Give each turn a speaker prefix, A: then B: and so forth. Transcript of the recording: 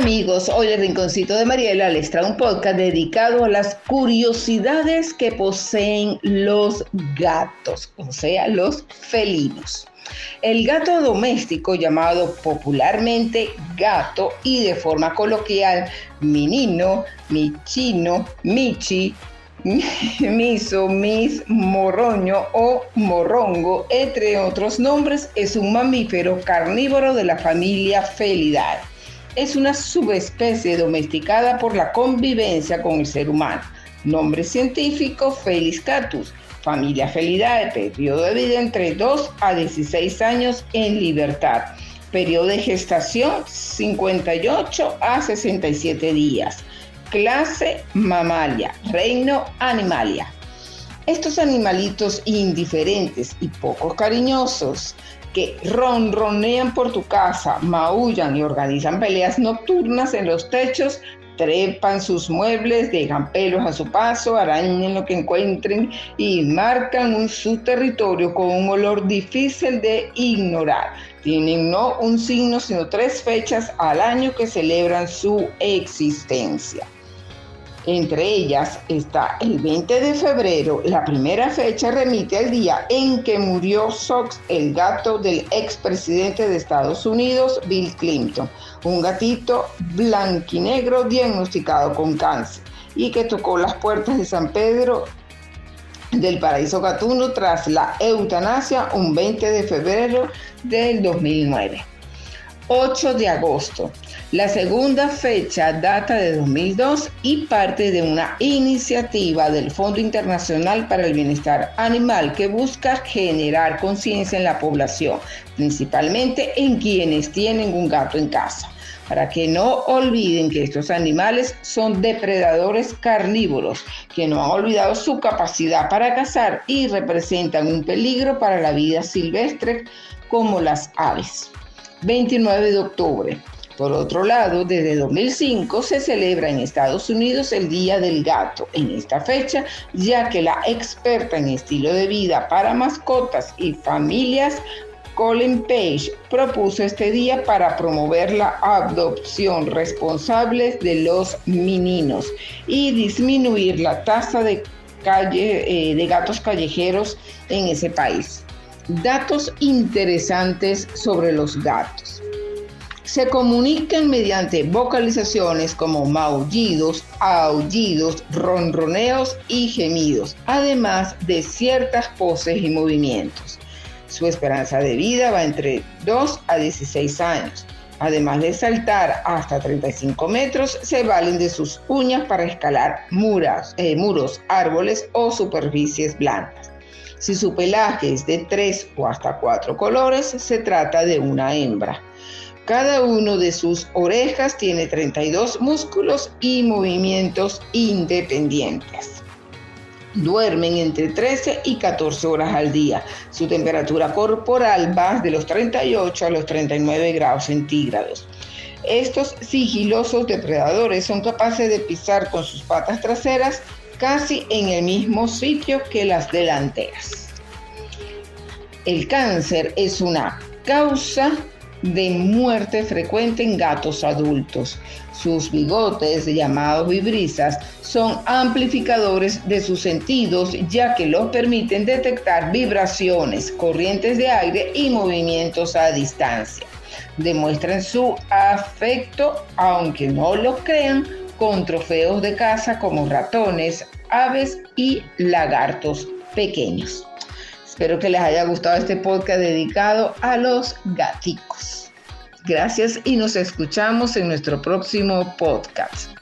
A: amigos, hoy el Rinconcito de Mariela les trae un podcast dedicado a las curiosidades que poseen los gatos, o sea, los felinos. El gato doméstico, llamado popularmente gato y de forma coloquial minino, michino, michi, miso, mis, morroño o morrongo, entre otros nombres, es un mamífero carnívoro de la familia Felidae es una subespecie domesticada por la convivencia con el ser humano. Nombre científico Felis catus, familia Felidae, periodo de vida entre 2 a 16 años en libertad. Periodo de gestación 58 a 67 días. Clase mamalia, reino animalia. Estos animalitos indiferentes y poco cariñosos que ronronean por tu casa, maullan y organizan peleas nocturnas en los techos, trepan sus muebles, dejan pelos a su paso, arañan lo que encuentren y marcan su territorio con un olor difícil de ignorar. Tienen no un signo, sino tres fechas al año que celebran su existencia. Entre ellas está el 20 de febrero, la primera fecha remite al día en que murió Sox, el gato del expresidente de Estados Unidos, Bill Clinton, un gatito blanquinegro diagnosticado con cáncer y que tocó las puertas de San Pedro del paraíso gatuno tras la eutanasia un 20 de febrero del 2009. 8 de agosto. La segunda fecha data de 2002 y parte de una iniciativa del Fondo Internacional para el Bienestar Animal que busca generar conciencia en la población, principalmente en quienes tienen un gato en casa para que no olviden que estos animales son depredadores carnívoros, que no han olvidado su capacidad para cazar y representan un peligro para la vida silvestre como las aves. 29 de octubre. Por otro lado, desde 2005 se celebra en Estados Unidos el Día del Gato en esta fecha, ya que la experta en estilo de vida para mascotas y familias Colin Page propuso este día para promover la adopción responsable de los meninos y disminuir la tasa de, eh, de gatos callejeros en ese país. Datos interesantes sobre los gatos. Se comunican mediante vocalizaciones como maullidos, aullidos, ronroneos y gemidos, además de ciertas poses y movimientos. Su esperanza de vida va entre 2 a 16 años. Además de saltar hasta 35 metros, se valen de sus uñas para escalar eh, muros, árboles o superficies blancas. Si su pelaje es de tres o hasta cuatro colores, se trata de una hembra. Cada uno de sus orejas tiene 32 músculos y movimientos independientes. Duermen entre 13 y 14 horas al día. Su temperatura corporal va de los 38 a los 39 grados centígrados. Estos sigilosos depredadores son capaces de pisar con sus patas traseras casi en el mismo sitio que las delanteras. El cáncer es una causa de muerte frecuente en gatos adultos. Sus bigotes, llamados vibrisas, son amplificadores de sus sentidos ya que los permiten detectar vibraciones, corrientes de aire y movimientos a distancia. Demuestran su afecto, aunque no lo crean, con trofeos de caza como ratones, aves y lagartos pequeños. Espero que les haya gustado este podcast dedicado a los gaticos. Gracias y nos escuchamos en nuestro próximo podcast.